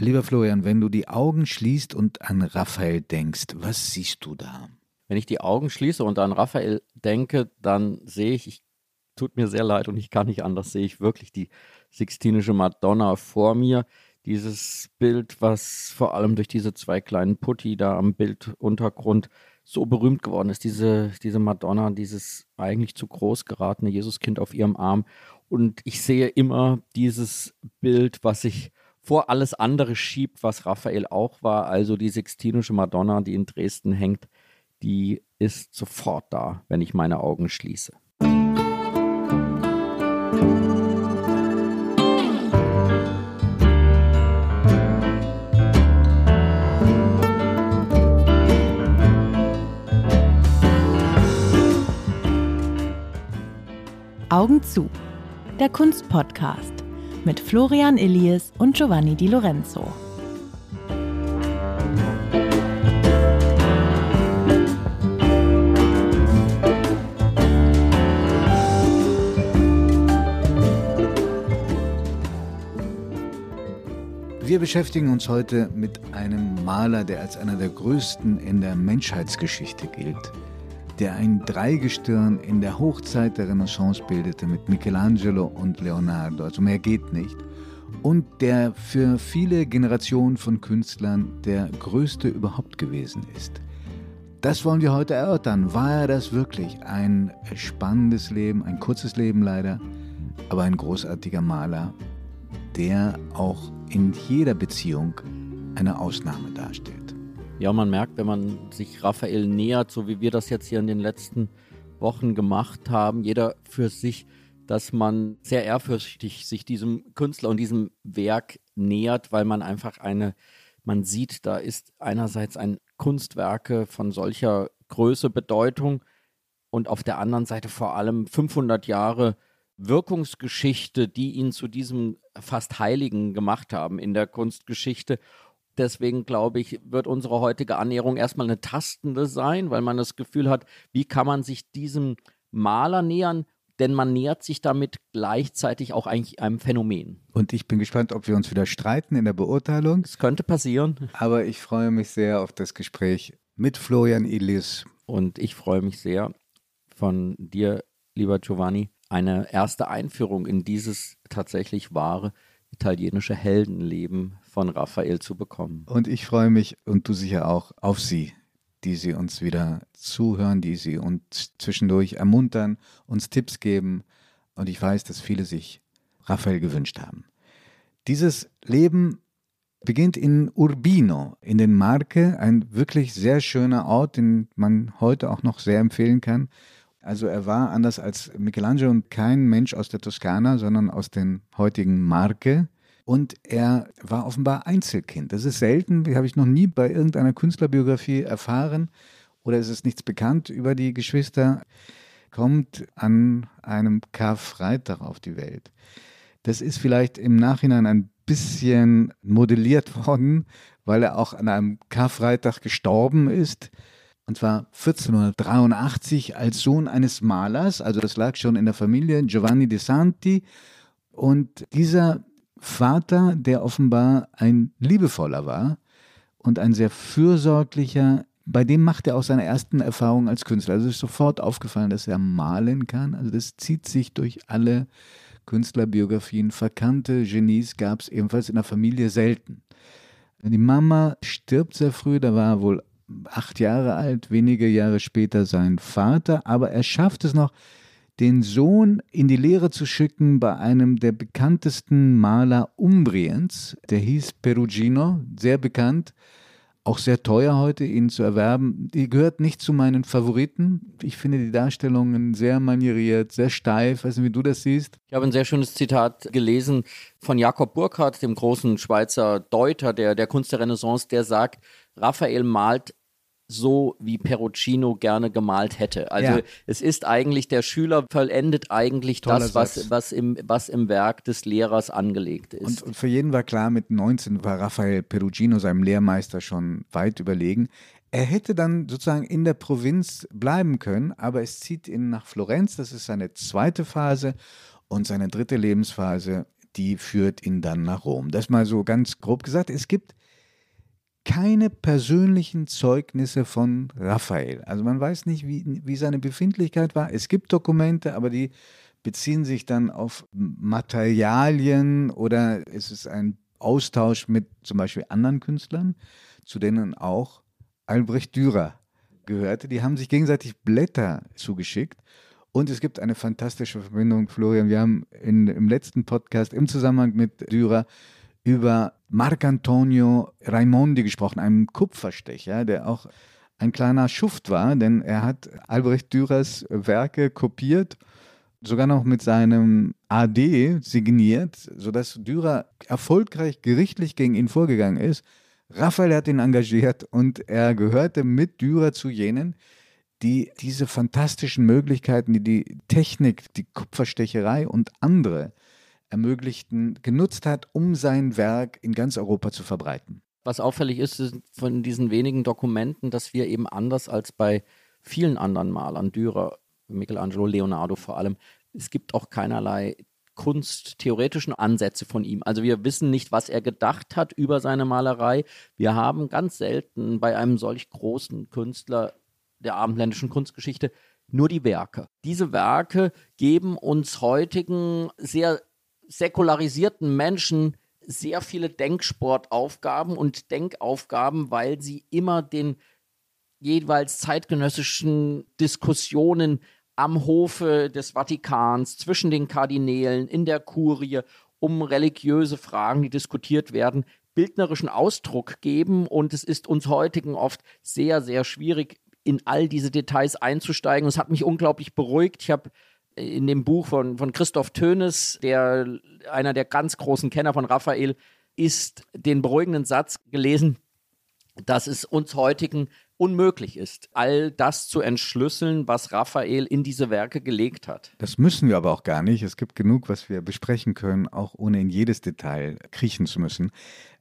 Lieber Florian, wenn du die Augen schließt und an Raphael denkst, was siehst du da? Wenn ich die Augen schließe und an Raphael denke, dann sehe ich, ich tut mir sehr leid und ich kann nicht anders, sehe ich wirklich die Sixtinische Madonna vor mir. Dieses Bild, was vor allem durch diese zwei kleinen Putti da am Bilduntergrund so berühmt geworden ist, diese, diese Madonna, dieses eigentlich zu groß geratene Jesuskind auf ihrem Arm. Und ich sehe immer dieses Bild, was sich vor alles andere schiebt, was Raphael auch war, also die Sixtinische Madonna, die in Dresden hängt, die ist sofort da, wenn ich meine Augen schließe. Augen zu. Der Kunstpodcast mit Florian Illies und Giovanni Di Lorenzo. Wir beschäftigen uns heute mit einem Maler, der als einer der größten in der Menschheitsgeschichte gilt, der ein Dreigestirn in der Hochzeit der Renaissance bildete mit Michelangelo und Leonardo, also mehr geht nicht, und der für viele Generationen von Künstlern der größte überhaupt gewesen ist. Das wollen wir heute erörtern. War er das wirklich? Ein spannendes Leben, ein kurzes Leben leider, aber ein großartiger Maler, der auch in jeder Beziehung eine Ausnahme darstellt. Ja, man merkt, wenn man sich Raphael nähert, so wie wir das jetzt hier in den letzten Wochen gemacht haben, jeder für sich, dass man sehr ehrfürchtig sich diesem Künstler und diesem Werk nähert, weil man einfach eine, man sieht, da ist einerseits ein Kunstwerke von solcher Größe, Bedeutung und auf der anderen Seite vor allem 500 Jahre Wirkungsgeschichte, die ihn zu diesem fast Heiligen gemacht haben in der Kunstgeschichte. Deswegen glaube ich, wird unsere heutige Annäherung erstmal eine tastende sein, weil man das Gefühl hat, wie kann man sich diesem Maler nähern? Denn man nähert sich damit gleichzeitig auch eigentlich einem Phänomen. Und ich bin gespannt, ob wir uns wieder streiten in der Beurteilung. Es könnte passieren. Aber ich freue mich sehr auf das Gespräch mit Florian Illis. Und ich freue mich sehr von dir, lieber Giovanni, eine erste Einführung in dieses tatsächlich wahre italienische Heldenleben von Raphael zu bekommen. Und ich freue mich und du sicher auch auf sie, die sie uns wieder zuhören, die sie uns zwischendurch ermuntern, uns Tipps geben. Und ich weiß, dass viele sich Raphael gewünscht haben. Dieses Leben beginnt in Urbino, in den Marke, ein wirklich sehr schöner Ort, den man heute auch noch sehr empfehlen kann. Also er war anders als Michelangelo kein Mensch aus der Toskana, sondern aus den heutigen Marke. Und er war offenbar Einzelkind. Das ist selten, habe ich noch nie bei irgendeiner Künstlerbiografie erfahren. Oder ist es nichts bekannt über die Geschwister? Kommt an einem Karfreitag auf die Welt. Das ist vielleicht im Nachhinein ein bisschen modelliert worden, weil er auch an einem Karfreitag gestorben ist und zwar 1483 als Sohn eines Malers, also das lag schon in der Familie, Giovanni de Santi. Und dieser Vater, der offenbar ein liebevoller war und ein sehr fürsorglicher, bei dem macht er auch seine ersten Erfahrungen als Künstler. Also ist sofort aufgefallen, dass er malen kann. Also das zieht sich durch alle Künstlerbiografien. Verkannte Genies gab es ebenfalls in der Familie selten. Die Mama stirbt sehr früh, da war er wohl acht Jahre alt, wenige Jahre später sein Vater, aber er schafft es noch, den Sohn in die Lehre zu schicken bei einem der bekanntesten Maler Umbriens, der hieß Perugino, sehr bekannt, auch sehr teuer heute, ihn zu erwerben. Die gehört nicht zu meinen Favoriten. Ich finde die Darstellungen sehr manieriert, sehr steif. Weiß nicht, wie du das siehst. Ich habe ein sehr schönes Zitat gelesen von Jakob Burckhardt, dem großen Schweizer Deuter der, der Kunst der Renaissance, der sagt, Raphael malt so wie Perugino gerne gemalt hätte. Also ja. es ist eigentlich, der Schüler vollendet eigentlich Toller das, was, was, im, was im Werk des Lehrers angelegt ist. Und, und, für jeden war klar, mit 19 war Raphael Perugino seinem Lehrmeister schon weit überlegen. Er hätte dann sozusagen in der Provinz bleiben können, aber es zieht ihn nach Florenz, das ist seine zweite Phase und seine dritte Lebensphase die führt ihn dann nach Rom. Das mal so ganz grob gesagt. Es gibt keine persönlichen Zeugnisse von Raphael. Also man weiß nicht, wie, wie seine Befindlichkeit war. Es gibt Dokumente, aber die beziehen sich dann auf Materialien oder es ist ein Austausch mit zum Beispiel anderen Künstlern, zu denen auch Albrecht Dürer gehörte. Die haben sich gegenseitig Blätter zugeschickt. Und es gibt eine fantastische Verbindung, Florian. Wir haben in, im letzten Podcast im Zusammenhang mit Dürer über Marcantonio Raimondi gesprochen, einem Kupferstecher, der auch ein kleiner Schuft war, denn er hat Albrecht Dürers Werke kopiert, sogar noch mit seinem AD signiert, sodass Dürer erfolgreich gerichtlich gegen ihn vorgegangen ist. Raphael hat ihn engagiert und er gehörte mit Dürer zu jenen, die diese fantastischen Möglichkeiten, die die Technik, die Kupferstecherei und andere ermöglichten, genutzt hat, um sein Werk in ganz Europa zu verbreiten. Was auffällig ist, ist von diesen wenigen Dokumenten, dass wir eben anders als bei vielen anderen Malern, Dürer, Michelangelo, Leonardo vor allem, es gibt auch keinerlei kunsttheoretischen Ansätze von ihm. Also wir wissen nicht, was er gedacht hat über seine Malerei. Wir haben ganz selten bei einem solch großen Künstler der abendländischen Kunstgeschichte nur die Werke. Diese Werke geben uns heutigen sehr säkularisierten Menschen sehr viele Denksportaufgaben und Denkaufgaben, weil sie immer den jeweils zeitgenössischen Diskussionen am Hofe des Vatikans, zwischen den Kardinälen, in der Kurie, um religiöse Fragen, die diskutiert werden, bildnerischen Ausdruck geben. Und es ist uns heutigen oft sehr, sehr schwierig, in all diese Details einzusteigen. Es hat mich unglaublich beruhigt. Ich habe in dem Buch von, von Christoph Tönes, der einer der ganz großen Kenner von Raphael ist, den beruhigenden Satz gelesen, dass es uns heutigen unmöglich ist, all das zu entschlüsseln, was Raphael in diese Werke gelegt hat. Das müssen wir aber auch gar nicht. Es gibt genug, was wir besprechen können, auch ohne in jedes Detail kriechen zu müssen.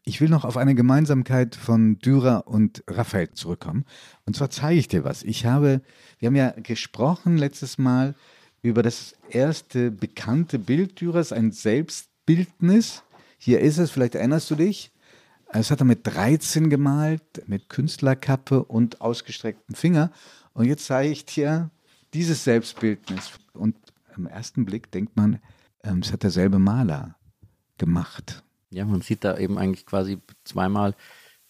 Ich will noch auf eine Gemeinsamkeit von Dürer und Raphael zurückkommen. Und zwar zeige ich dir was. Ich habe, wir haben ja gesprochen letztes Mal über das erste bekannte Bild Dürers, ein Selbstbildnis. Hier ist es, vielleicht erinnerst du dich. Das hat er mit 13 gemalt, mit Künstlerkappe und ausgestrecktem Finger. Und jetzt zeige ich dir dieses Selbstbildnis. Und im ersten Blick denkt man, ähm, es hat derselbe Maler gemacht. Ja, man sieht da eben eigentlich quasi zweimal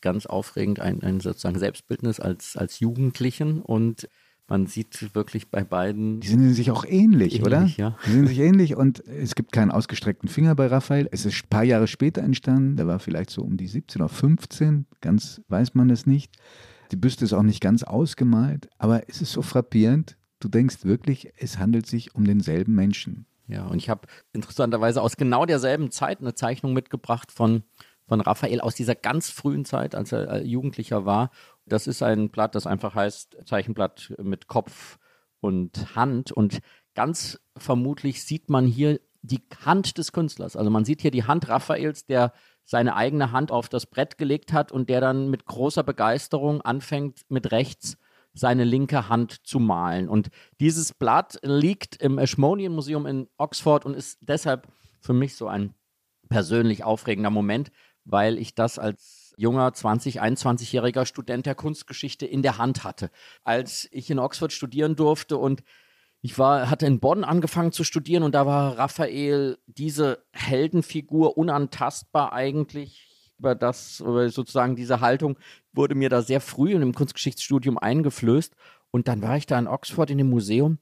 ganz aufregend ein, ein sozusagen Selbstbildnis als, als Jugendlichen und man sieht wirklich bei beiden. Die sind sich auch ähnlich, ähnlich oder? Ja. Die sind sich ähnlich und es gibt keinen ausgestreckten Finger bei Raphael. Es ist ein paar Jahre später entstanden, der war vielleicht so um die 17 oder 15, ganz weiß man es nicht. Die Büste ist auch nicht ganz ausgemalt, aber es ist so frappierend. Du denkst wirklich, es handelt sich um denselben Menschen. Ja, und ich habe interessanterweise aus genau derselben Zeit eine Zeichnung mitgebracht von, von Raphael aus dieser ganz frühen Zeit, als er Jugendlicher war. Das ist ein Blatt, das einfach heißt Zeichenblatt mit Kopf und Hand. Und ganz vermutlich sieht man hier die Hand des Künstlers. Also man sieht hier die Hand Raphaels, der seine eigene Hand auf das Brett gelegt hat und der dann mit großer Begeisterung anfängt, mit rechts seine linke Hand zu malen. Und dieses Blatt liegt im Ashmolean Museum in Oxford und ist deshalb für mich so ein persönlich aufregender Moment, weil ich das als junger 20, 21-jähriger Student der Kunstgeschichte in der Hand hatte. Als ich in Oxford studieren durfte und ich war, hatte in Bonn angefangen zu studieren und da war Raphael diese Heldenfigur unantastbar eigentlich. Über das, über sozusagen diese Haltung wurde mir da sehr früh in dem Kunstgeschichtsstudium eingeflößt. Und dann war ich da in Oxford in dem Museum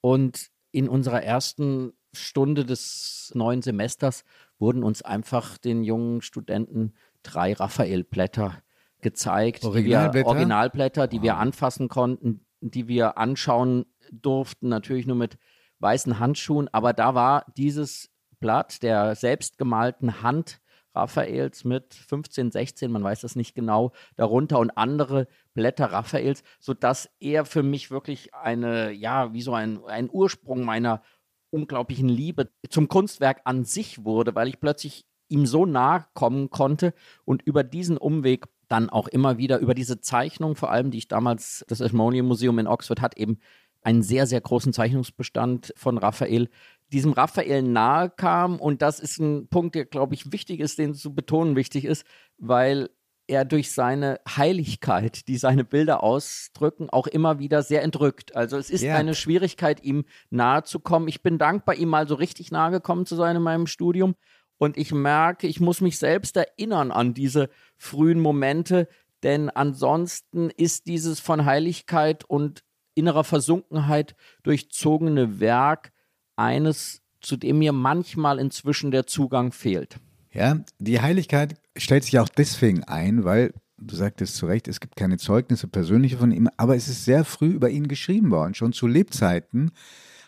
und in unserer ersten Stunde des neuen Semesters wurden uns einfach den jungen Studenten drei Raphael-Blätter gezeigt, Originalblätter, die wir, Originalblätter, die wow. wir anfassen konnten, die wir anschauen durften, natürlich nur mit weißen Handschuhen. Aber da war dieses Blatt der selbstgemalten Hand Raphaels mit 15, 16, man weiß das nicht genau, darunter und andere Blätter Raphaels, sodass er für mich wirklich eine, ja, wie so ein, ein Ursprung meiner unglaublichen Liebe zum Kunstwerk an sich wurde, weil ich plötzlich ihm so nahe kommen konnte und über diesen Umweg dann auch immer wieder über diese Zeichnung, vor allem die ich damals, das Ashmolean Museum in Oxford hat eben einen sehr, sehr großen Zeichnungsbestand von Raphael, diesem Raphael nahe kam. Und das ist ein Punkt, der, glaube ich, wichtig ist, den zu betonen wichtig ist, weil er durch seine Heiligkeit, die seine Bilder ausdrücken, auch immer wieder sehr entrückt. Also es ist ja. eine Schwierigkeit, ihm nahe zu kommen. Ich bin dankbar, ihm mal so richtig nahe gekommen zu sein in meinem Studium. Und ich merke, ich muss mich selbst erinnern an diese frühen Momente, denn ansonsten ist dieses von Heiligkeit und innerer Versunkenheit durchzogene Werk eines, zu dem mir manchmal inzwischen der Zugang fehlt. Ja, die Heiligkeit stellt sich auch deswegen ein, weil, du sagtest zu Recht, es gibt keine Zeugnisse persönliche von ihm, aber es ist sehr früh über ihn geschrieben worden. Schon zu Lebzeiten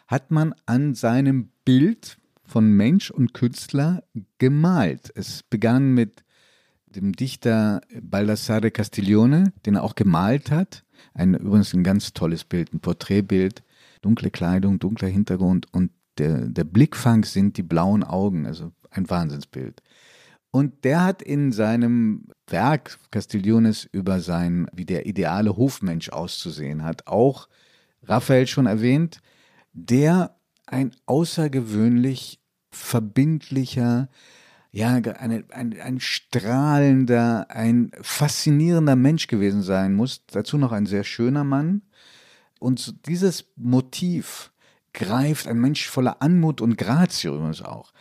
hat man an seinem Bild von Mensch und Künstler gemalt. Es begann mit dem Dichter Baldassare Castiglione, den er auch gemalt hat. Ein, übrigens ein ganz tolles Bild, ein Porträtbild. Dunkle Kleidung, dunkler Hintergrund und der, der Blickfang sind die blauen Augen, also ein Wahnsinnsbild. Und der hat in seinem Werk Castigliones über sein, wie der ideale Hofmensch auszusehen hat, auch Raphael schon erwähnt, der ein außergewöhnlich verbindlicher, ja, eine, ein, ein strahlender, ein faszinierender Mensch gewesen sein muss. Dazu noch ein sehr schöner Mann. Und dieses Motiv greift ein Mensch voller Anmut und Grazie übrigens auch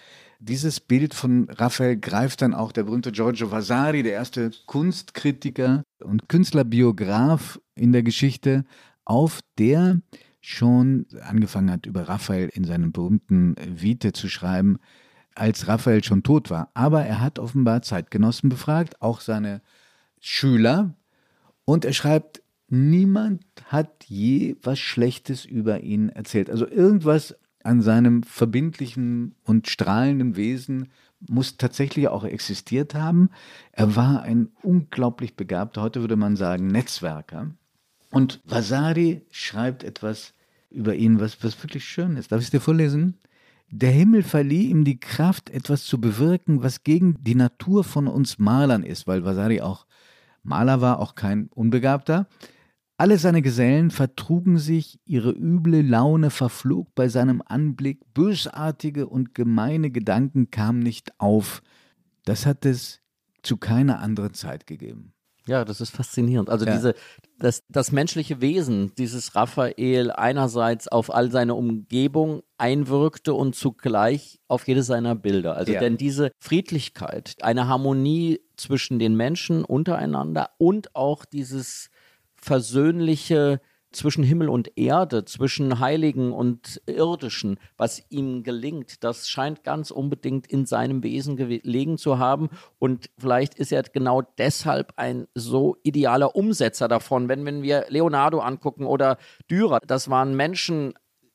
dieses Bild von Raphael greift dann auch der berühmte Giorgio Vasari, der erste Kunstkritiker und Künstlerbiograf in der Geschichte, auf, der schon angefangen hat, über Raphael in seinem berühmten Vite zu schreiben, als Raphael schon tot war. Aber er hat offenbar Zeitgenossen befragt, auch seine Schüler, und er schreibt, niemand hat je was Schlechtes über ihn erzählt. Also irgendwas an seinem verbindlichen und strahlenden Wesen muss tatsächlich auch existiert haben. Er war ein unglaublich begabter, heute würde man sagen, Netzwerker. Und Vasari schreibt etwas über ihn, was, was wirklich schön ist. Darf ich es dir vorlesen? Der Himmel verlieh ihm die Kraft, etwas zu bewirken, was gegen die Natur von uns Malern ist, weil Vasari auch Maler war, auch kein Unbegabter. Alle seine Gesellen vertrugen sich, ihre üble Laune verflog bei seinem Anblick, bösartige und gemeine Gedanken kamen nicht auf. Das hat es zu keiner anderen Zeit gegeben. Ja, das ist faszinierend. Also ja. diese, das, das menschliche Wesen dieses Raphael einerseits auf all seine Umgebung einwirkte und zugleich auf jedes seiner Bilder. Also ja. denn diese Friedlichkeit, eine Harmonie zwischen den Menschen untereinander und auch dieses versöhnliche zwischen Himmel und Erde, zwischen Heiligen und Irdischen, was ihm gelingt, das scheint ganz unbedingt in seinem Wesen gelegen zu haben. Und vielleicht ist er genau deshalb ein so idealer Umsetzer davon. Wenn, wenn wir Leonardo angucken oder Dürer, das waren Menschen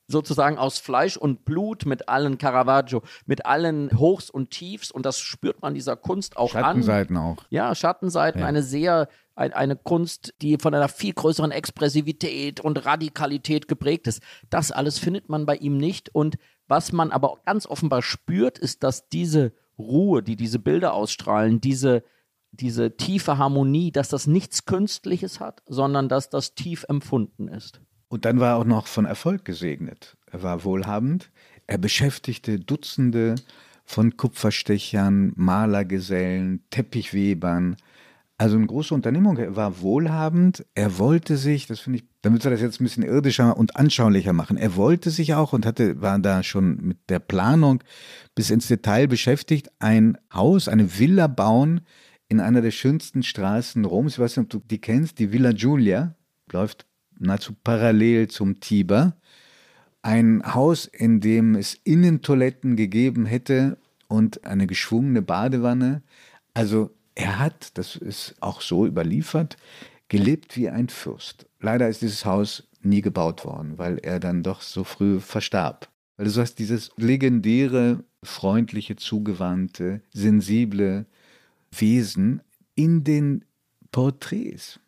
sozusagen aus Fleisch und Blut mit allen Caravaggio, mit allen Hochs und Tiefs und das spürt man dieser Kunst auch Schattenseiten an. Schattenseiten auch. Ja, Schattenseiten, ja. eine sehr ein, eine Kunst, die von einer viel größeren Expressivität und Radikalität geprägt ist. Das alles findet man bei ihm nicht. Und was man aber ganz offenbar spürt, ist, dass diese Ruhe, die diese Bilder ausstrahlen, diese, diese tiefe Harmonie, dass das nichts Künstliches hat, sondern dass das tief empfunden ist. Und dann war er auch noch von Erfolg gesegnet. Er war wohlhabend. Er beschäftigte Dutzende von Kupferstechern, Malergesellen, Teppichwebern, also eine große Unternehmung. Er war wohlhabend. Er wollte sich, das finde ich, damit wir das jetzt ein bisschen irdischer und anschaulicher machen. Er wollte sich auch und hatte, war da schon mit der Planung bis ins Detail beschäftigt, ein Haus, eine Villa bauen in einer der schönsten Straßen Roms. Ich weiß nicht, ob du die kennst, die Villa Giulia. Läuft nahezu parallel zum Tiber. Ein Haus, in dem es Innentoiletten gegeben hätte und eine geschwungene Badewanne. Also er hat, das ist auch so überliefert, gelebt wie ein Fürst. Leider ist dieses Haus nie gebaut worden, weil er dann doch so früh verstarb. Weil du hast dieses legendäre, freundliche, zugewandte, sensible Wesen in den Porträts.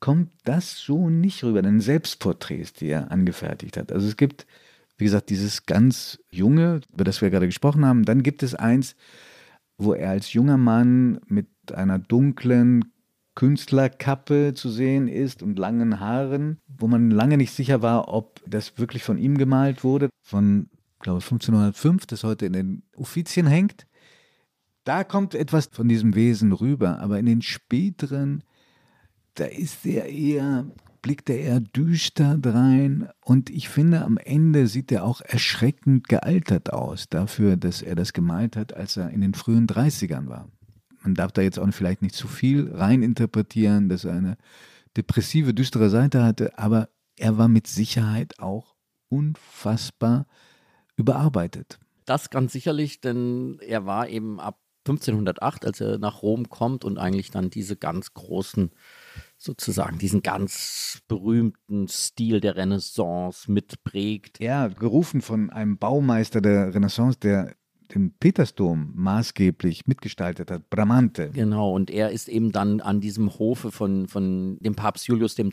Kommt das so nicht rüber, den Selbstporträts, die er angefertigt hat. Also es gibt, wie gesagt, dieses ganz junge, über das wir gerade gesprochen haben. Dann gibt es eins, wo er als junger Mann mit einer dunklen Künstlerkappe zu sehen ist und langen Haaren, wo man lange nicht sicher war, ob das wirklich von ihm gemalt wurde, von glaube 1505, das heute in den Uffizien hängt. Da kommt etwas von diesem Wesen rüber, aber in den späteren, da ist er eher, blickt er düster drein und ich finde, am Ende sieht er auch erschreckend gealtert aus, dafür, dass er das gemalt hat, als er in den frühen 30ern war. Man darf da jetzt auch vielleicht nicht zu viel reininterpretieren, dass er eine depressive, düstere Seite hatte, aber er war mit Sicherheit auch unfassbar überarbeitet. Das ganz sicherlich, denn er war eben ab 1508, als er nach Rom kommt und eigentlich dann diese ganz großen, sozusagen diesen ganz berühmten Stil der Renaissance mitprägt. Ja, gerufen von einem Baumeister der Renaissance, der den Petersdom maßgeblich mitgestaltet hat, Bramante. Genau, und er ist eben dann an diesem Hofe von, von dem Papst Julius II.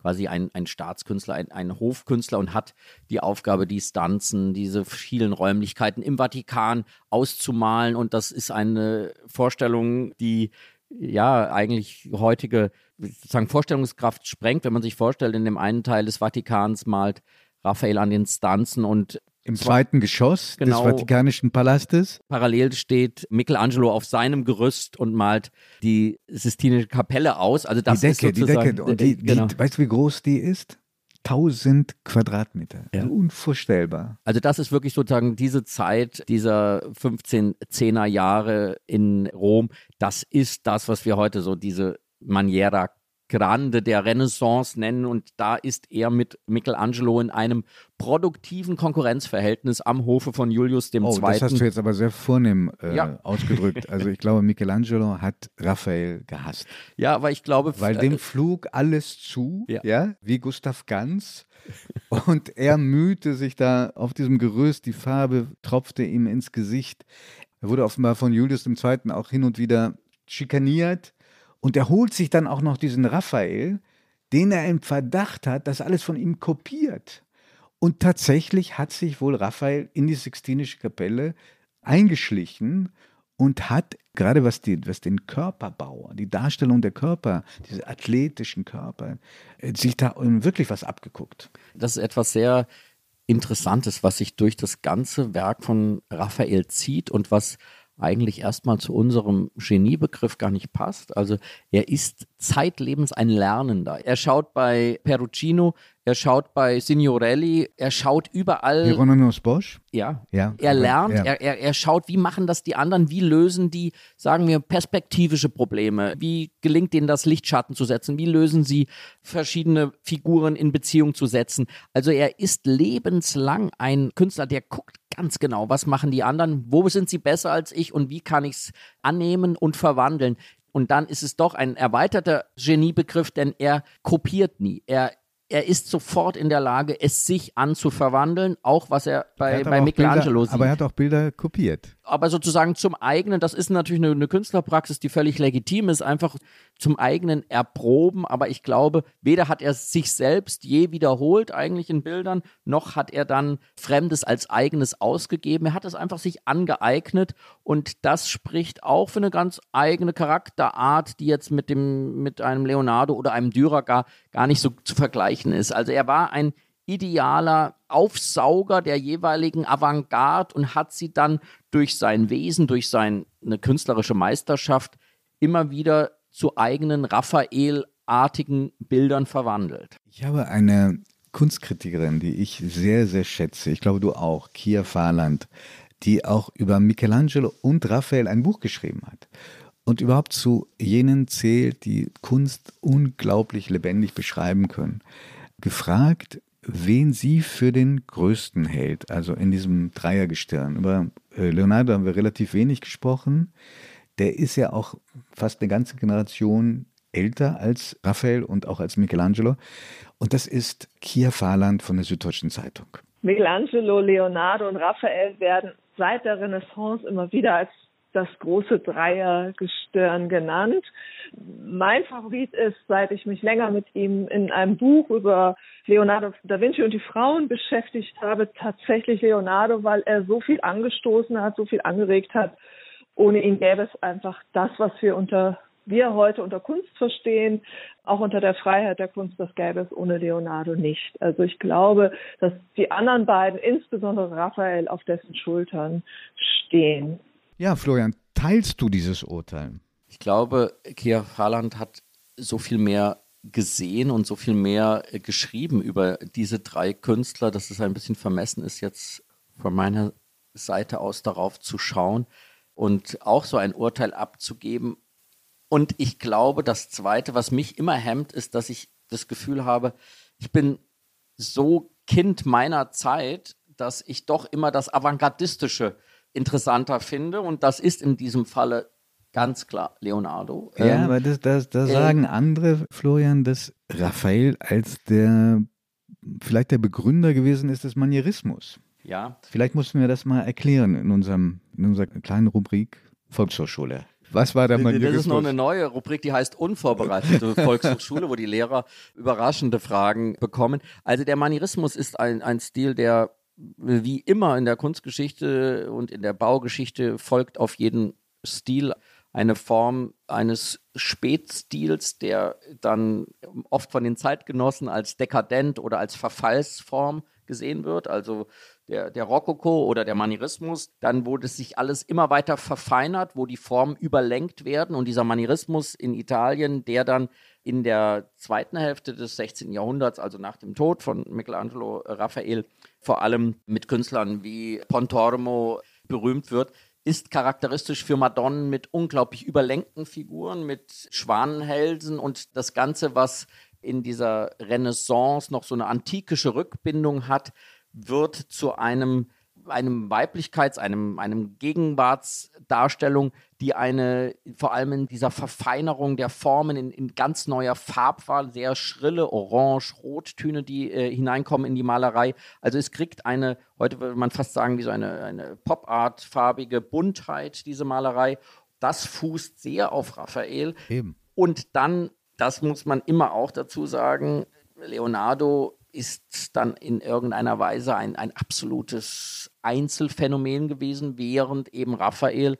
quasi ein, ein Staatskünstler, ein, ein Hofkünstler und hat die Aufgabe, die Stanzen, diese vielen Räumlichkeiten im Vatikan auszumalen. Und das ist eine Vorstellung, die ja eigentlich heutige sozusagen Vorstellungskraft sprengt, wenn man sich vorstellt, in dem einen Teil des Vatikans malt Raphael an den Stanzen und im zweiten Geschoss genau, des Vatikanischen Palastes. Parallel steht Michelangelo auf seinem Gerüst und malt die Sistinische Kapelle aus. Also das die Decke, ist die Decke. Und die, genau. die, weißt du, wie groß die ist? 1000 Quadratmeter. Ja. Also unvorstellbar. Also das ist wirklich sozusagen diese Zeit dieser 15, 10er Jahre in Rom. Das ist das, was wir heute so diese Maniera Grande der Renaissance nennen. Und da ist er mit Michelangelo in einem produktiven Konkurrenzverhältnis am Hofe von Julius II. Oh, das hast du jetzt aber sehr vornehm äh, ja. ausgedrückt. Also ich glaube, Michelangelo hat Raphael gehasst. Ja, aber ich glaube... Weil dem flug alles zu, ja, ja wie Gustav Ganz. Und er mühte sich da auf diesem Gerüst, die Farbe tropfte ihm ins Gesicht. Er wurde offenbar von Julius II. auch hin und wieder schikaniert und er holt sich dann auch noch diesen Raphael, den er im Verdacht hat, dass alles von ihm kopiert. Und tatsächlich hat sich wohl Raphael in die Sixtinische Kapelle eingeschlichen und hat, gerade was, die, was den Körperbau, die Darstellung der Körper, diese athletischen Körper, äh, sich da wirklich was abgeguckt. Das ist etwas sehr Interessantes, was sich durch das ganze Werk von Raphael zieht und was eigentlich erstmal zu unserem Geniebegriff gar nicht passt. Also er ist zeitlebens ein Lernender. Er schaut bei Perugino, er schaut bei Signorelli, er schaut überall. Hieronymus Bosch? Ja. ja. Er lernt, ja. Er, er, er schaut, wie machen das die anderen, wie lösen die, sagen wir, perspektivische Probleme, wie gelingt ihnen das Lichtschatten zu setzen, wie lösen sie verschiedene Figuren in Beziehung zu setzen. Also er ist lebenslang ein Künstler, der guckt ganz genau, was machen die anderen, wo sind sie besser als ich und wie kann ich es annehmen und verwandeln. Und dann ist es doch ein erweiterter Geniebegriff, denn er kopiert nie. Er er ist sofort in der Lage, es sich anzuverwandeln, auch was er bei, er bei Michelangelo Bilder, sieht. Aber er hat auch Bilder kopiert aber sozusagen zum eigenen, das ist natürlich eine, eine, Künstlerpraxis, die völlig legitim ist, einfach zum eigenen Erproben. Aber ich glaube, weder hat er sich selbst je wiederholt eigentlich in Bildern, noch hat er dann Fremdes als eigenes ausgegeben. Er hat es einfach sich angeeignet und das spricht auch für eine ganz eigene Charakterart, die jetzt mit dem, mit einem Leonardo oder einem Dürer gar, gar nicht so zu vergleichen ist. Also er war ein idealer Aufsauger der jeweiligen Avantgarde und hat sie dann durch sein Wesen, durch seine künstlerische Meisterschaft immer wieder zu eigenen Raphael-artigen Bildern verwandelt. Ich habe eine Kunstkritikerin, die ich sehr, sehr schätze, ich glaube du auch, Kia Fahrland, die auch über Michelangelo und Raphael ein Buch geschrieben hat und überhaupt zu jenen zählt, die Kunst unglaublich lebendig beschreiben können. Gefragt, wen sie für den größten hält, also in diesem Dreiergestirn. Über äh, Leonardo haben wir relativ wenig gesprochen. Der ist ja auch fast eine ganze Generation älter als Raphael und auch als Michelangelo. Und das ist Kia Fahrland von der Süddeutschen Zeitung. Michelangelo, Leonardo und Raphael werden seit der Renaissance immer wieder als das große Dreiergestirn genannt. Mein Favorit ist, seit ich mich länger mit ihm in einem Buch über Leonardo da Vinci und die Frauen beschäftigt habe, tatsächlich Leonardo, weil er so viel angestoßen hat, so viel angeregt hat. Ohne ihn gäbe es einfach das, was wir unter wir heute unter Kunst verstehen, auch unter der Freiheit der Kunst, das gäbe es ohne Leonardo nicht. Also ich glaube, dass die anderen beiden, insbesondere Raphael, auf dessen Schultern stehen. Ja, Florian, teilst du dieses Urteil? Ich glaube, Kia Haaland hat so viel mehr gesehen und so viel mehr geschrieben über diese drei Künstler, dass es ein bisschen vermessen ist, jetzt von meiner Seite aus darauf zu schauen und auch so ein Urteil abzugeben. Und ich glaube, das Zweite, was mich immer hemmt, ist, dass ich das Gefühl habe, ich bin so Kind meiner Zeit, dass ich doch immer das Avantgardistische interessanter finde. Und das ist in diesem Falle ganz klar Leonardo. Ja, ähm, aber das, das, da äh, sagen andere, Florian, dass Raphael als der vielleicht der Begründer gewesen ist des Manierismus. Ja. Vielleicht mussten wir das mal erklären in, unserem, in unserer kleinen Rubrik Volkshochschule. Was war der Manierismus? Das ist noch eine neue Rubrik, die heißt Unvorbereitete Volkshochschule, wo die Lehrer überraschende Fragen bekommen. Also der Manierismus ist ein, ein Stil, der wie immer in der Kunstgeschichte und in der Baugeschichte folgt auf jeden Stil eine Form eines Spätstils, der dann oft von den Zeitgenossen als dekadent oder als Verfallsform gesehen wird. Also der, der Rokoko oder der Manierismus, dann wo das sich alles immer weiter verfeinert, wo die Formen überlenkt werden und dieser Manierismus in Italien, der dann in der zweiten Hälfte des 16. Jahrhunderts, also nach dem Tod von Michelangelo Raphael, vor allem mit Künstlern wie Pontormo berühmt wird, ist charakteristisch für Madonnen mit unglaublich überlenkten Figuren, mit Schwanenhälsen und das Ganze, was in dieser Renaissance noch so eine antikische Rückbindung hat, wird zu einem, einem Weiblichkeits-, einem, einem Gegenwartsdarstellung, die eine, vor allem in dieser Verfeinerung der Formen in, in ganz neuer Farbwahl, sehr schrille Orange-Rottöne, die äh, hineinkommen in die Malerei. Also es kriegt eine, heute würde man fast sagen, wie so eine, eine Pop-Art-farbige Buntheit, diese Malerei. Das fußt sehr auf Raphael. Eben. Und dann, das muss man immer auch dazu sagen, Leonardo ist dann in irgendeiner Weise ein, ein absolutes Einzelfenomen gewesen, während eben Raphael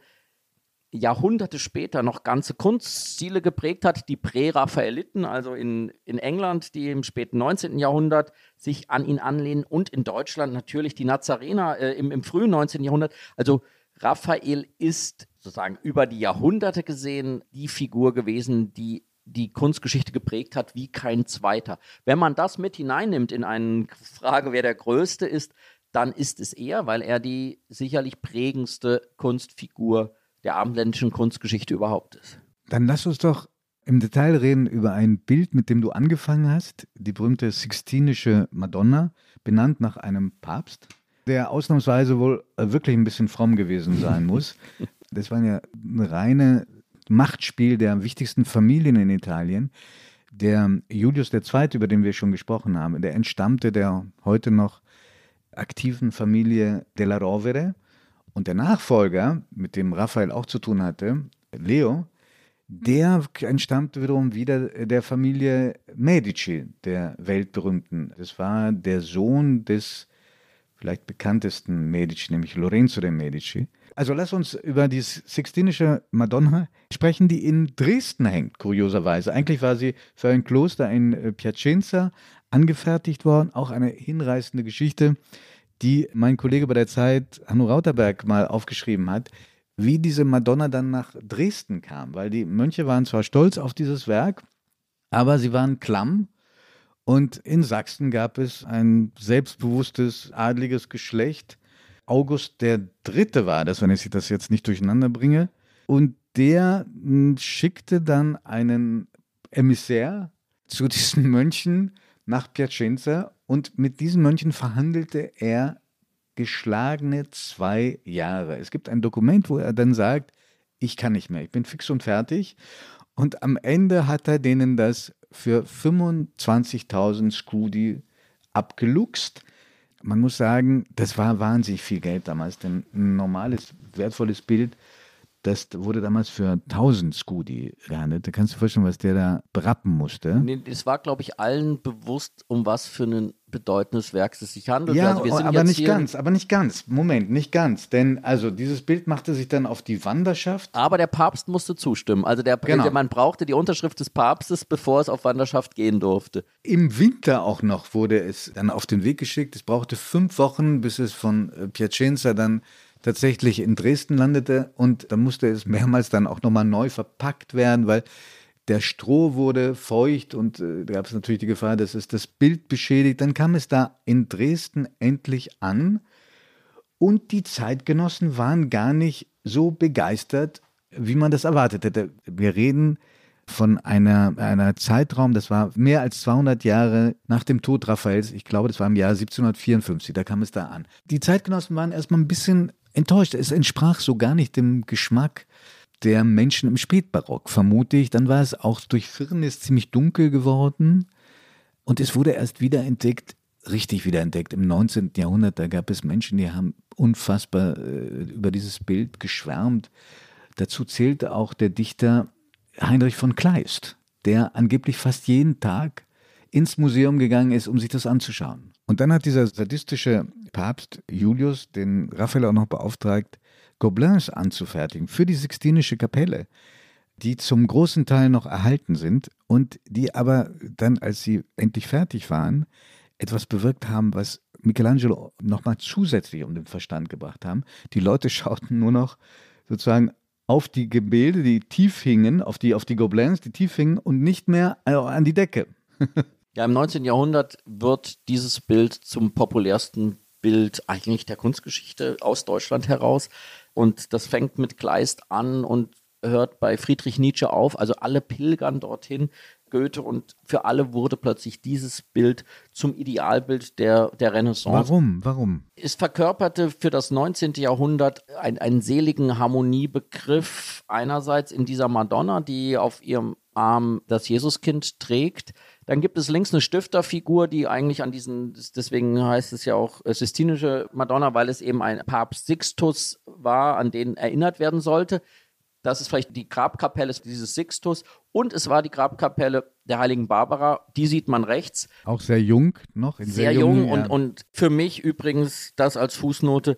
Jahrhunderte später noch ganze Kunststile geprägt hat, die Prä-Raphaeliten, also in, in England, die im späten 19. Jahrhundert sich an ihn anlehnen und in Deutschland natürlich die Nazarener äh, im, im frühen 19. Jahrhundert. Also Raphael ist sozusagen über die Jahrhunderte gesehen die Figur gewesen, die die Kunstgeschichte geprägt hat wie kein zweiter. Wenn man das mit hineinnimmt in eine Frage, wer der Größte ist, dann ist es er, weil er die sicherlich prägendste Kunstfigur der abendländischen Kunstgeschichte überhaupt ist. Dann lass uns doch im Detail reden über ein Bild, mit dem du angefangen hast, die berühmte Sixtinische Madonna, benannt nach einem Papst, der ausnahmsweise wohl wirklich ein bisschen fromm gewesen sein muss. Das war ja eine reine Machtspiel der wichtigsten Familien in Italien. Der Julius II., über den wir schon gesprochen haben, der entstammte der heute noch aktiven Familie della Rovere. Und der Nachfolger, mit dem Raphael auch zu tun hatte, Leo, der entstammte wiederum wieder der Familie Medici, der weltberühmten. Das war der Sohn des vielleicht bekanntesten Medici, nämlich Lorenzo de Medici. Also lass uns über die Sixtinische Madonna sprechen, die in Dresden hängt, kurioserweise. Eigentlich war sie für ein Kloster in äh, Piacenza angefertigt worden, auch eine hinreißende Geschichte, die mein Kollege bei der Zeit, Hanno Rauterberg, mal aufgeschrieben hat, wie diese Madonna dann nach Dresden kam, weil die Mönche waren zwar stolz auf dieses Werk, aber sie waren klamm. Und in Sachsen gab es ein selbstbewusstes adliges Geschlecht, August der Dritte war das, wenn ich das jetzt nicht durcheinander bringe. Und der hm, schickte dann einen Emissär zu diesen Mönchen nach Piacenza und mit diesen Mönchen verhandelte er geschlagene zwei Jahre. Es gibt ein Dokument, wo er dann sagt, ich kann nicht mehr, ich bin fix und fertig. Und am Ende hat er denen das für 25.000 Scudi abgeluchst man muss sagen, das war wahnsinnig viel Geld damals, denn ein normales, wertvolles Bild, das wurde damals für 1000 Scudi gehandelt. Da kannst du dir vorstellen, was der da berappen musste. Nee, es war, glaube ich, allen bewusst, um was für einen bedeutendes Werks es sich handelt. Ja, also aber nicht ganz, aber nicht ganz. Moment, nicht ganz. Denn also dieses Bild machte sich dann auf die Wanderschaft. Aber der Papst musste zustimmen. Also der, Genau. der man brauchte die Unterschrift des Papstes, bevor es auf Wanderschaft gehen durfte. Im Winter auch noch wurde es dann auf den Weg geschickt. Es brauchte fünf Wochen, bis es von äh, Piacenza dann tatsächlich in Dresden landete. Und dann musste es mehrmals dann auch nochmal neu verpackt werden, weil der Stroh wurde feucht und äh, da gab es natürlich die Gefahr, dass es das Bild beschädigt. Dann kam es da in Dresden endlich an und die Zeitgenossen waren gar nicht so begeistert, wie man das erwartet hätte. Wir reden von einer, einer Zeitraum, das war mehr als 200 Jahre nach dem Tod Raphaels. Ich glaube, das war im Jahr 1754, da kam es da an. Die Zeitgenossen waren erstmal ein bisschen enttäuscht. Es entsprach so gar nicht dem Geschmack der Menschen im Spätbarock, vermute ich. Dann war es auch durch Firnis ziemlich dunkel geworden. Und es wurde erst wiederentdeckt, richtig wiederentdeckt, im 19. Jahrhundert. Da gab es Menschen, die haben unfassbar äh, über dieses Bild geschwärmt. Dazu zählte auch der Dichter Heinrich von Kleist, der angeblich fast jeden Tag ins Museum gegangen ist, um sich das anzuschauen. Und dann hat dieser sadistische Papst Julius den Raphael auch noch beauftragt, Gobelins anzufertigen für die Sixtinische Kapelle, die zum großen Teil noch erhalten sind und die aber dann, als sie endlich fertig waren, etwas bewirkt haben, was Michelangelo nochmal zusätzlich um den Verstand gebracht haben. Die Leute schauten nur noch sozusagen auf die Gemälde, die tief hingen, auf die, auf die Gobelins, die tief hingen und nicht mehr äh, an die Decke. Ja, im 19. Jahrhundert wird dieses Bild zum populärsten Bild eigentlich der Kunstgeschichte aus Deutschland heraus. Und das fängt mit Kleist an und hört bei Friedrich Nietzsche auf. Also alle pilgern dorthin, Goethe, und für alle wurde plötzlich dieses Bild zum Idealbild der, der Renaissance. Warum? Warum? Es verkörperte für das 19. Jahrhundert ein, einen seligen Harmoniebegriff einerseits in dieser Madonna, die auf ihrem Arm das Jesuskind trägt. Dann gibt es links eine Stifterfigur, die eigentlich an diesen, deswegen heißt es ja auch äh, Sistinische Madonna, weil es eben ein Papst Sixtus war, an den erinnert werden sollte. Das ist vielleicht die Grabkapelle dieses Sixtus und es war die Grabkapelle der heiligen Barbara. Die sieht man rechts. Auch sehr jung noch. In Sehr, sehr, jung und, und für mich übrigens das als Fußnote,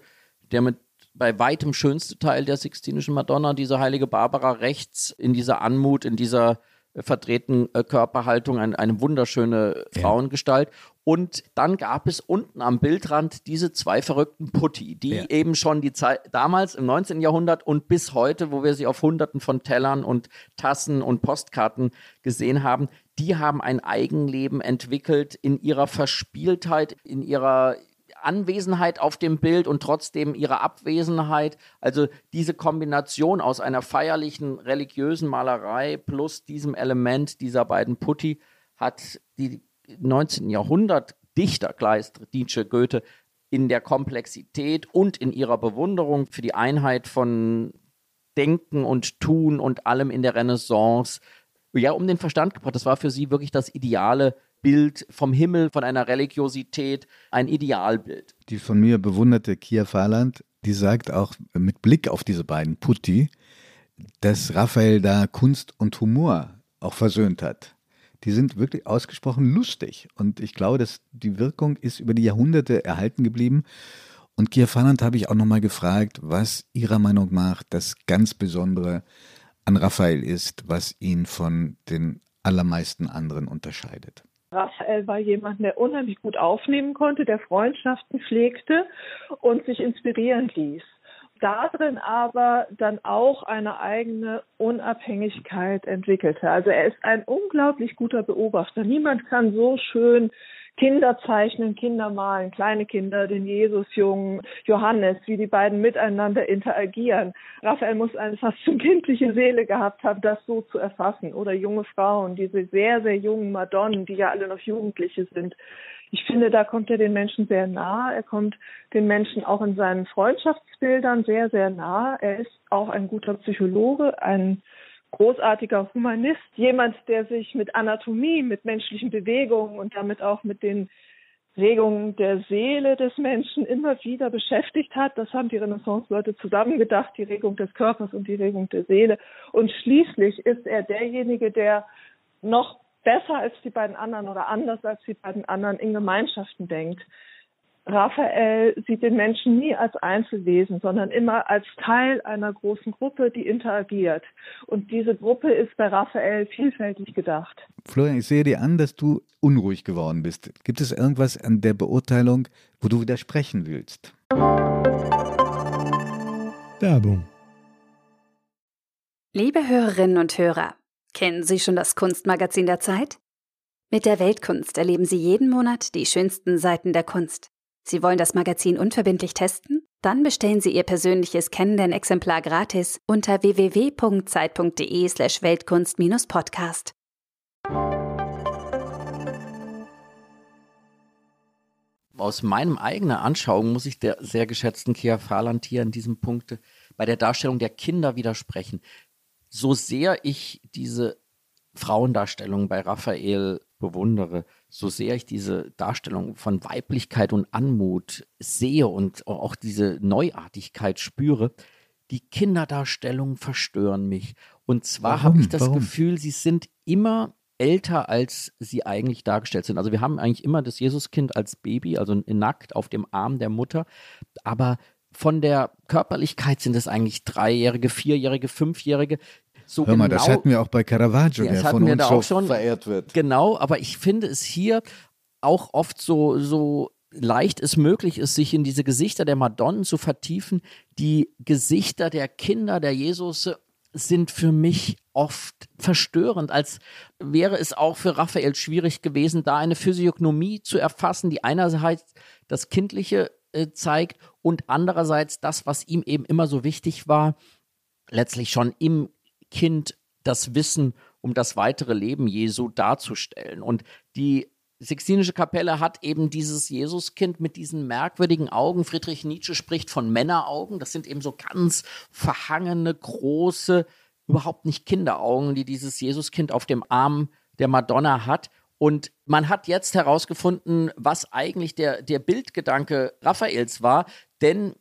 der mit bei weitem schönste Teil der Sixtinischen Madonna, diese heilige Barbara rechts in dieser Anmut, in dieser äh, verdrehten äh, Körperhaltung, ein, eine wunderschöne Ja. Frauengestalt. Und dann gab es unten am Bildrand diese zwei verrückten Putti, die Ja. eben schon die Zeit damals im 19. Jahrhundert und bis heute, wo wir sie auf hunderten von Tellern und Tassen und Postkarten gesehen haben, die haben ein Eigenleben entwickelt in ihrer Verspieltheit, in ihrer Anwesenheit auf dem Bild und trotzdem ihre Abwesenheit. Also diese Kombination aus einer feierlichen religiösen Malerei plus diesem Element dieser beiden Putti hat die 19. Jahrhundert Dichter, Kleist, Nietzsche, Goethe, in der Komplexität und in ihrer Bewunderung für die Einheit von Denken und Tun und allem in der Renaissance ja um den Verstand gebracht. Das war für sie wirklich das ideale Bild vom Himmel, von einer Religiosität, ein Idealbild. Die von mir bewunderte Kia Fahrland, die sagt auch mit Blick auf diese beiden Putti, dass Raphael da Kunst und Humor auch versöhnt hat. Die sind wirklich ausgesprochen lustig und ich glaube, dass die Wirkung ist über die Jahrhunderte erhalten geblieben. Und Kia Fahrland habe ich auch nochmal gefragt, was ihrer Meinung nach das ganz Besondere an Raphael ist, was ihn von den allermeisten anderen unterscheidet. Raphael war jemand, der unheimlich gut aufnehmen konnte, der Freundschaften pflegte und sich inspirieren ließ. Darin aber dann auch eine eigene Unabhängigkeit entwickelte. Also er ist ein unglaublich guter Beobachter. Niemand kann so schön Kinder zeichnen, Kinder malen, kleine Kinder, den Jesusjungen, Johannes, wie die beiden miteinander interagieren. Raphael muss eine fast schon kindliche Seele gehabt haben, das so zu erfassen. Oder junge Frauen, diese sehr, sehr jungen Madonnen, die ja alle noch Jugendliche sind. Ich finde, da kommt er den Menschen sehr nah. Er kommt den Menschen auch in seinen Freundschaftsbildern sehr, sehr nah. Er ist auch ein guter Psychologe, ein großartiger Humanist, jemand, der sich mit Anatomie, mit menschlichen Bewegungen und damit auch mit den Regungen der Seele des Menschen immer wieder beschäftigt hat. Das haben die Renaissance-Leute zusammengedacht, die Regung des Körpers und die Regung der Seele. Und schließlich ist er derjenige, der noch besser als die beiden anderen oder anders als die beiden anderen in Gemeinschaften denkt. Raphael sieht den Menschen nie als Einzelwesen, sondern immer als Teil einer großen Gruppe, die interagiert. Und diese Gruppe ist bei Raphael vielfältig gedacht. Florian, ich sehe dir an, dass du unruhig geworden bist. Gibt es irgendwas an der Beurteilung, wo du widersprechen willst? Werbung. Liebe Hörerinnen und Hörer, kennen Sie schon das Kunstmagazin der Zeit? Mit der Weltkunst erleben Sie jeden Monat die schönsten Seiten der Kunst. Sie wollen das Magazin unverbindlich testen? Dann bestellen Sie Ihr persönliches Kennenden-Exemplar gratis unter www.zeit.de/slash Weltkunst-Podcast. Aus meinem eigenen Anschauung muss ich der sehr geschätzten Kia Fahrland hier in diesem Punkt bei der Darstellung der Kinder widersprechen. So sehr ich diese Frauendarstellung bei Raphael bewundere, so sehr ich diese Darstellung von Weiblichkeit und Anmut sehe und auch diese Neuartigkeit spüre, die Kinderdarstellungen verstören mich. Und zwar habe ich das Warum? Gefühl, sie sind immer älter, als sie eigentlich dargestellt sind. Also wir haben eigentlich immer das Jesuskind als Baby, also nackt auf dem Arm der Mutter, aber von der Körperlichkeit sind es eigentlich Dreijährige, Vierjährige, Fünfjährige, so Hör mal, genau, das hatten wir auch bei Caravaggio, ja, der von uns so schon, verehrt wird. Genau, aber ich finde es hier auch oft so, so leicht es möglich ist, sich in diese Gesichter der Madonnen zu vertiefen. Die Gesichter der Kinder der Jesus sind für mich oft verstörend, als wäre es auch für Raphael schwierig gewesen, da eine Physiognomie zu erfassen, die einerseits das Kindliche äh, zeigt und andererseits das, was ihm eben immer so wichtig war, letztlich schon im Kind das Wissen um das weitere Leben Jesu darzustellen. Und die Sixtinische Kapelle hat eben dieses Jesuskind mit diesen merkwürdigen Augen. Friedrich Nietzsche spricht von Männeraugen. Das sind eben so ganz verhangene, große, überhaupt nicht Kinderaugen, die dieses Jesuskind auf dem Arm der Madonna hat. Und man hat jetzt herausgefunden, was eigentlich der, der Bildgedanke Raphaels war, denn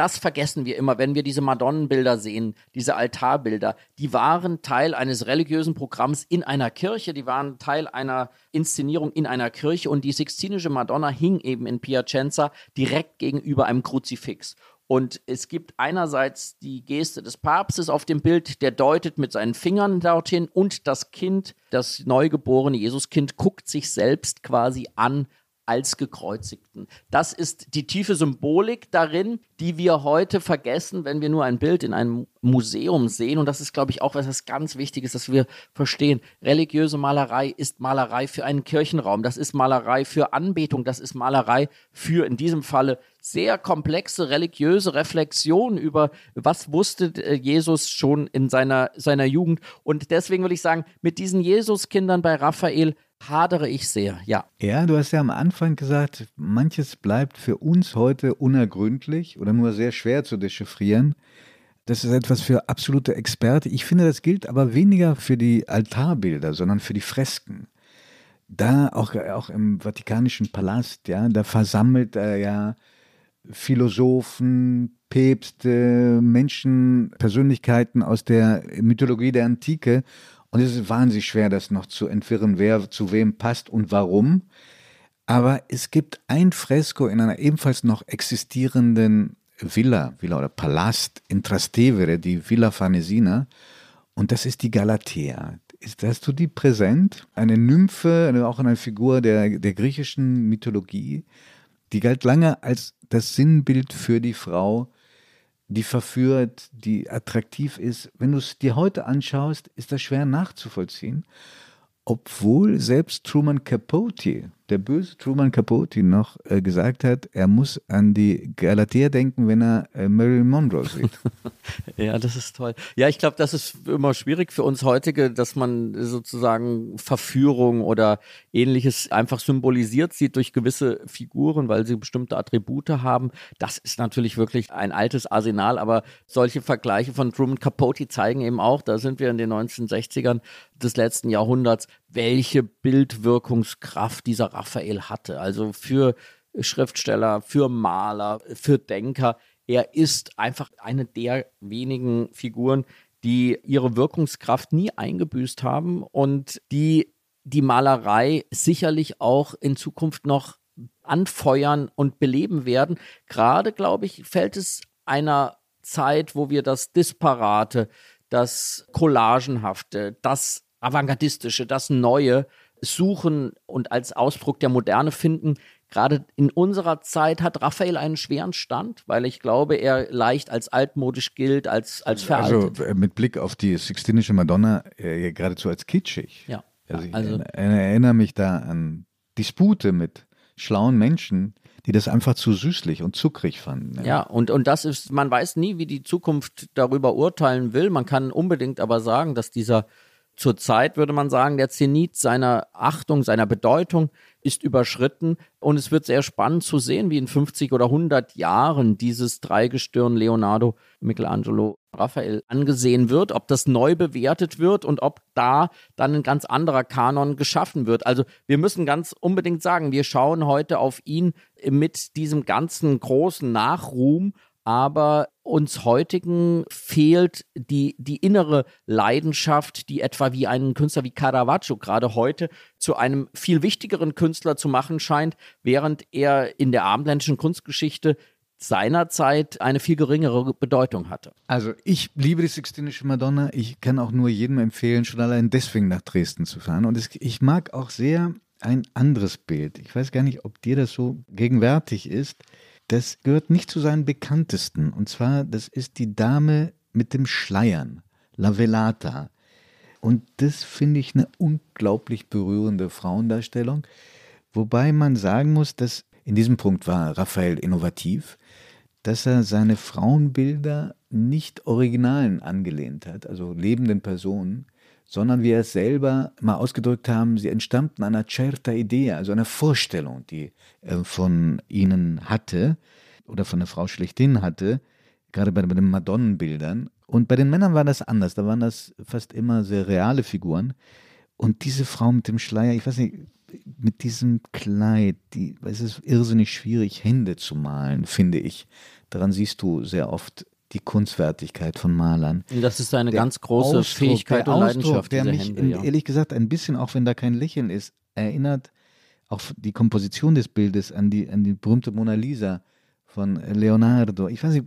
das vergessen wir immer, wenn wir diese Madonnenbilder sehen, diese Altarbilder. Die waren Teil eines religiösen Programms in einer Kirche, die waren Teil einer Inszenierung in einer Kirche und die Sixtinische Madonna hing eben in Piacenza direkt gegenüber einem Kruzifix. Und es gibt einerseits die Geste des Papstes auf dem Bild, der deutet mit seinen Fingern dorthin und das Kind, das neugeborene Jesuskind, guckt sich selbst quasi an als Gekreuzigten. Das ist die tiefe Symbolik darin, die wir heute vergessen, wenn wir nur ein Bild in einem Museum sehen. Und das ist, glaube ich, auch was ganz Wichtiges, dass wir verstehen. Religiöse Malerei ist Malerei für einen Kirchenraum. Das ist Malerei für Anbetung. Das ist Malerei für in diesem Falle sehr komplexe religiöse Reflexion über was wusste äh, Jesus schon in seiner, seiner Jugend. Und deswegen würde ich sagen, mit diesen Jesuskindern bei Raphael hadere ich sehr, ja. Ja, du hast ja am Anfang gesagt, manches bleibt für uns heute unergründlich oder nur sehr schwer zu dechiffrieren. Das ist etwas für absolute Experte. Ich finde, das gilt aber weniger für die Altarbilder, sondern für die Fresken. Da auch, auch im Vatikanischen Palast, ja, da versammelt er ja Philosophen, Päpste, Menschen, Persönlichkeiten aus der Mythologie der Antike und es ist wahnsinnig schwer, das noch zu entwirren, wer zu wem passt und warum. Aber es gibt ein Fresko in einer ebenfalls noch existierenden Villa, Villa oder Palast in Trastevere, die Villa Farnesina. Und das ist die Galatea. Ist, hast du die präsent? Eine Nymphe, auch eine Figur der, der griechischen Mythologie, die galt lange als das Sinnbild für die Frau, die verführt, die attraktiv ist. Wenn du es dir heute anschaust, ist das schwer nachzuvollziehen, obwohl selbst Truman Capote der böse Truman Capote noch äh, gesagt hat, er muss an die Galatea denken, wenn er äh, Marilyn Monroe sieht. ja, das ist toll. Ja, ich glaube, das ist immer schwierig für uns heutige, dass man sozusagen Verführung oder ähnliches einfach symbolisiert sieht durch gewisse Figuren, weil sie bestimmte Attribute haben. Das ist natürlich wirklich ein altes Arsenal, aber solche Vergleiche von Truman Capote zeigen eben auch, da sind wir in den 1960ern des letzten Jahrhunderts, welche Bildwirkungskraft dieser Raphael hatte. Also für Schriftsteller, für Maler, für Denker. Er ist einfach eine der wenigen Figuren, die ihre Wirkungskraft nie eingebüßt haben und die die Malerei sicherlich auch in Zukunft noch anfeuern und beleben werden. Gerade, glaube ich, fällt es einer Zeit, wo wir das Disparate, das Collagenhafte, das Avantgardistische, das Neue suchen und als Ausdruck der Moderne finden. Gerade in unserer Zeit hat Raphael einen schweren Stand, weil ich glaube, er leicht als altmodisch gilt, als, als veraltet. Also mit Blick auf die Sixtinische Madonna äh, geradezu als kitschig. Ja. Also ich Also- er- erinnere mich da an Dispute mit schlauen Menschen, die das einfach zu süßlich und zuckrig fanden. Ja, und, und das ist, man weiß nie, wie die Zukunft darüber urteilen will. Man kann unbedingt aber sagen, dass dieser zurzeit, würde man sagen, der Zenit seiner Achtung, seiner Bedeutung ist überschritten. Und es wird sehr spannend zu sehen, wie in 50 oder 100 Jahren dieses Dreigestirn Leonardo, Michelangelo, Raphael angesehen wird, ob das neu bewertet wird und ob da dann ein ganz anderer Kanon geschaffen wird. Also wir müssen ganz unbedingt sagen, wir schauen heute auf ihn mit diesem ganzen großen Nachruhm, aber uns heutigen fehlt die, die innere Leidenschaft, die etwa wie einen Künstler wie Caravaggio gerade heute zu einem viel wichtigeren Künstler zu machen scheint, während er in der abendländischen Kunstgeschichte seinerzeit eine viel geringere Bedeutung hatte. Also ich liebe die Sixtinische Madonna. Ich kann auch nur jedem empfehlen, schon allein deswegen nach Dresden zu fahren. Und es, ich mag auch sehr ein anderes Bild. Ich weiß gar nicht, ob dir das so gegenwärtig ist. Das gehört nicht zu seinen bekanntesten. Und zwar, das ist die Dame mit dem Schleiern, La Velata. Und das finde ich eine unglaublich berührende Frauendarstellung. Wobei man sagen muss, dass in diesem Punkt war Raphael innovativ, dass er seine Frauenbilder nicht Originalen angelehnt hat, also lebenden Personen, sondern wie er es selber mal ausgedrückt haben, sie entstammten einer certa idea, also einer Vorstellung, die er von ihnen hatte oder von der Frau schlechthin hatte, gerade bei den Madonnenbildern. Und bei den Männern war das anders, da waren das fast immer sehr reale Figuren. Und diese Frau mit dem Schleier, ich weiß nicht, mit diesem Kleid, die, es ist irrsinnig schwierig, Hände zu malen, finde ich. Daran siehst du sehr oft die Kunstwertigkeit von Malern. Das ist eine Der ganz große Ausdruck, Fähigkeit und Ausdruck, Leidenschaft der mich Hände. Ja. ehrlich gesagt ein bisschen, auch wenn da kein Lächeln ist, erinnert auch die Komposition des Bildes an die, an die berühmte Mona Lisa von Leonardo. Ich weiß nicht,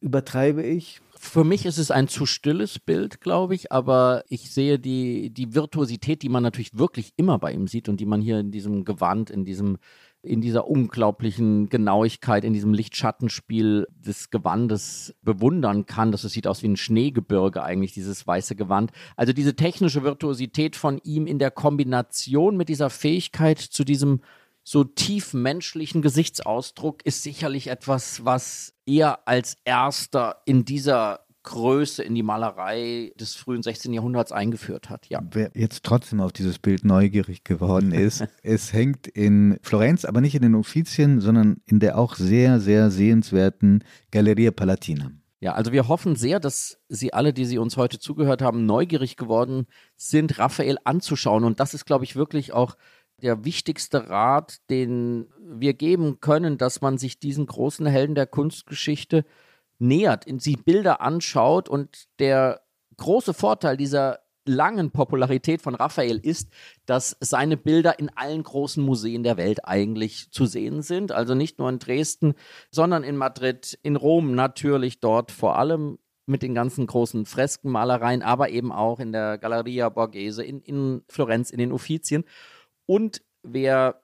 übertreibe ich? Für mich ist es ein zu stilles Bild, glaube ich, aber ich sehe die, die Virtuosität, die man natürlich wirklich immer bei ihm sieht und die man hier in diesem Gewand, in diesem in dieser unglaublichen Genauigkeit, in diesem Lichtschattenspiel des Gewandes bewundern kann. Das sieht aus wie ein Schneegebirge eigentlich, dieses weiße Gewand. Also diese technische Virtuosität von ihm in der Kombination mit dieser Fähigkeit zu diesem so tief menschlichen Gesichtsausdruck ist sicherlich etwas, was er als erster in dieser Größe in die Malerei des frühen 16. Jahrhunderts eingeführt hat. Ja. Wer jetzt trotzdem auf dieses Bild neugierig geworden ist, es hängt in Florenz, aber nicht in den Uffizien, sondern in der auch sehr, sehr sehenswerten Galleria Palatina. Ja, also wir hoffen sehr, dass Sie alle, die Sie uns heute zugehört haben, neugierig geworden sind, Raphael anzuschauen. Und das ist, glaube ich, wirklich auch der wichtigste Rat, den wir geben können, dass man sich diesen großen Helden der Kunstgeschichte nähert, in sie Bilder anschaut. Und der große Vorteil dieser langen Popularität von Raphael ist, dass seine Bilder in allen großen Museen der Welt eigentlich zu sehen sind. Also nicht nur in Dresden, sondern in Madrid, in Rom natürlich dort vor allem mit den ganzen großen Freskenmalereien, aber eben auch in der Galleria Borghese, in, in Florenz, in den Uffizien. Und wer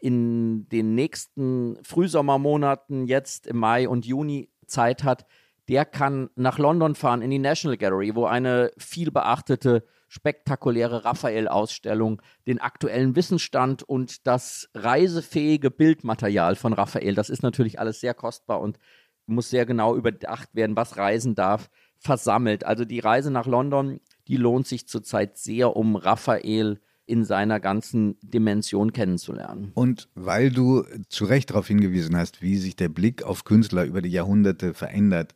in den nächsten Frühsommermonaten, jetzt im Mai und Juni Zeit hat, der kann nach London fahren in die National Gallery, wo eine viel beachtete, spektakuläre Raphael-Ausstellung den aktuellen Wissensstand und das reisefähige Bildmaterial von Raphael, das ist natürlich alles sehr kostbar und muss sehr genau überdacht werden, was reisen darf, versammelt. Also die Reise nach London, die lohnt sich zurzeit sehr, um Raphael in seiner ganzen Dimension kennenzulernen. Und weil du zu Recht darauf hingewiesen hast, wie sich der Blick auf Künstler über die Jahrhunderte verändert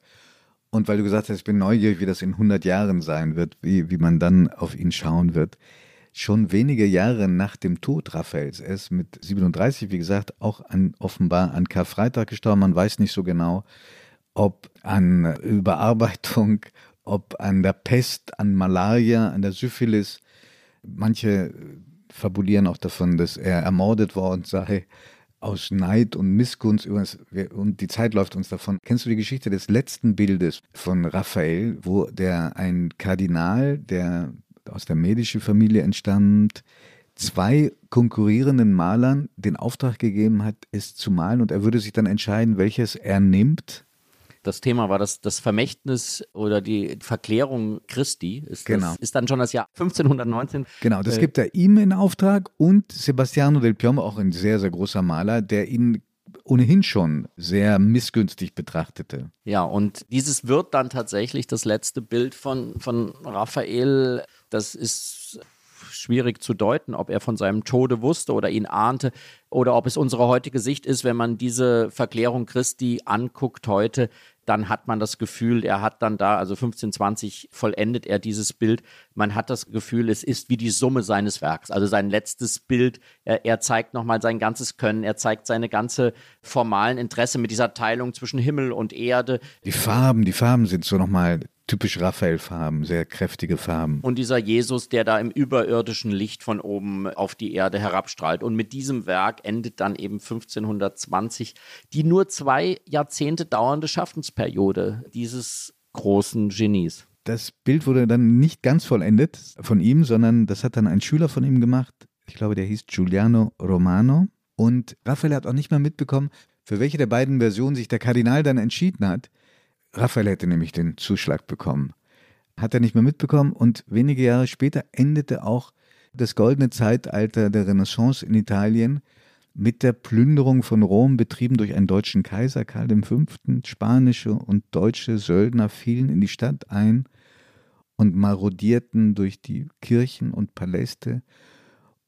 und weil du gesagt hast, ich bin neugierig, wie das in 100 Jahren sein wird, wie, wie man dann auf ihn schauen wird, schon wenige Jahre nach dem Tod Raphaels, er ist mit 37, wie gesagt, auch an, offenbar an Karfreitag gestorben, man weiß nicht so genau, ob an Überarbeitung, ob an der Pest, an Malaria, an der Syphilis, Manche fabulieren auch davon, dass er ermordet worden sei aus Neid und Missgunst. Und die Zeit läuft uns davon. Kennst du die Geschichte des letzten Bildes von Raphael, wo der ein Kardinal, der aus der medischen Familie entstammt, zwei konkurrierenden Malern den Auftrag gegeben hat, es zu malen? Und er würde sich dann entscheiden, welches er nimmt das Thema war das, das Vermächtnis oder die Verklärung Christi. Ist, genau. Das, ist dann schon das Jahr 1519. Genau, das äh, gibt er ihm in Auftrag und Sebastiano del Piombo, auch ein sehr, sehr großer Maler, der ihn ohnehin schon sehr missgünstig betrachtete. Ja, und dieses wird dann tatsächlich das letzte Bild von, von Raphael. Das ist schwierig zu deuten, ob er von seinem Tode wusste oder ihn ahnte oder ob es unsere heutige Sicht ist, wenn man diese Verklärung Christi anguckt heute, dann hat man das Gefühl, er hat dann da, also 1520 vollendet er dieses Bild. Man hat das Gefühl, es ist wie die Summe seines Werks. Also sein letztes Bild, er, er zeigt nochmal sein ganzes Können, er zeigt seine ganze formalen Interesse mit dieser Teilung zwischen Himmel und Erde. Die Farben, die Farben sind so nochmal typisch Raphael-Farben, sehr kräftige Farben. Und dieser Jesus, der da im überirdischen Licht von oben auf die Erde herabstrahlt. Und mit diesem Werk endet dann eben 1520 die nur zwei Jahrzehnte dauernde Schaffensperiode dieses großen Genies. Das Bild wurde dann nicht ganz vollendet von ihm, sondern das hat dann ein Schüler von ihm gemacht. Ich glaube, der hieß Giuliano Romano. Und Raphael hat auch nicht mal mitbekommen, für welche der beiden Versionen sich der Kardinal dann entschieden hat. Raphael hätte nämlich den Zuschlag bekommen. Hat er nicht mehr mitbekommen und wenige Jahre später endete auch das goldene Zeitalter der Renaissance in Italien mit der Plünderung von Rom, betrieben durch einen deutschen Kaiser, Karl V. Spanische und deutsche Söldner fielen in die Stadt ein und marodierten durch die Kirchen und Paläste.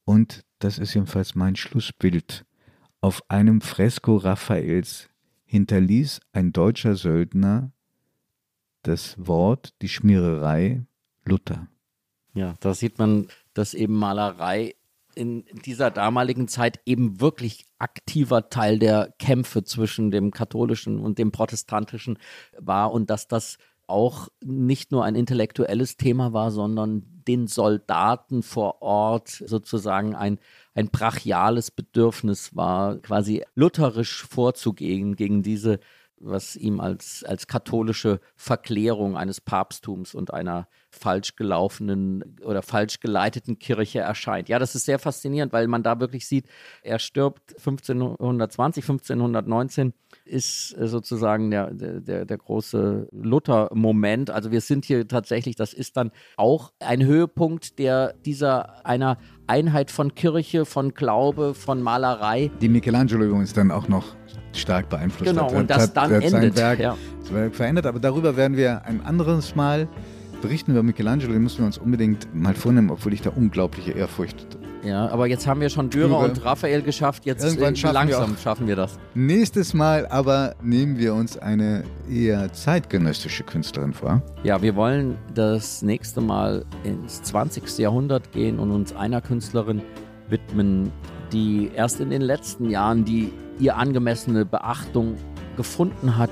Und das ist jedenfalls mein Schlussbild. Auf einem Fresko Raphaels hinterließ ein deutscher Söldner das Wort, die Schmiererei Luther. Ja, da sieht man, dass eben Malerei in dieser damaligen Zeit eben wirklich aktiver Teil der Kämpfe zwischen dem katholischen und dem protestantischen war und dass das auch nicht nur ein intellektuelles Thema war, sondern den Soldaten vor Ort sozusagen ein, ein brachiales Bedürfnis war, quasi lutherisch vorzugehen gegen diese was ihm als, als katholische Verklärung eines Papsttums und einer falsch gelaufenen oder falsch geleiteten Kirche erscheint. Ja, das ist sehr faszinierend, weil man da wirklich sieht, er stirbt 1520, 1519 ist sozusagen der, der, der große Luther-Moment. Also wir sind hier tatsächlich, das ist dann auch ein Höhepunkt der dieser einer Einheit von Kirche, von Glaube, von Malerei. Die Michelangelo übrigens dann auch noch stark beeinflusst genau, hat. Genau, und das hat, dann hat endet. Werk, ja. Verändert, aber darüber werden wir ein anderes Mal berichten über Michelangelo, den müssen wir uns unbedingt mal vornehmen, obwohl ich da unglaubliche Ehrfurcht ja, aber jetzt haben wir schon Dürer und Raphael geschafft, jetzt Irgendwann äh, schaffen langsam wir schaffen wir das. Nächstes Mal aber nehmen wir uns eine eher zeitgenössische Künstlerin vor. Ja, wir wollen das nächste Mal ins 20. Jahrhundert gehen und uns einer Künstlerin widmen, die erst in den letzten Jahren die ihr angemessene Beachtung gefunden hat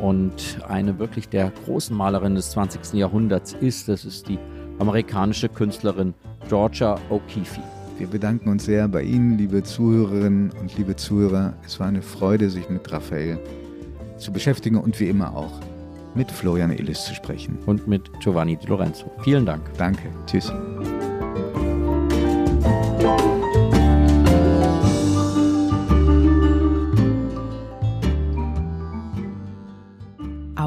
und eine wirklich der großen Malerin des 20. Jahrhunderts ist. Das ist die amerikanische Künstlerin Georgia O'Keeffe. Wir bedanken uns sehr bei Ihnen, liebe Zuhörerinnen und liebe Zuhörer. Es war eine Freude, sich mit Raphael zu beschäftigen und wie immer auch mit Florian Illis zu sprechen. Und mit Giovanni Di Lorenzo. Vielen Dank. Danke. Tschüss.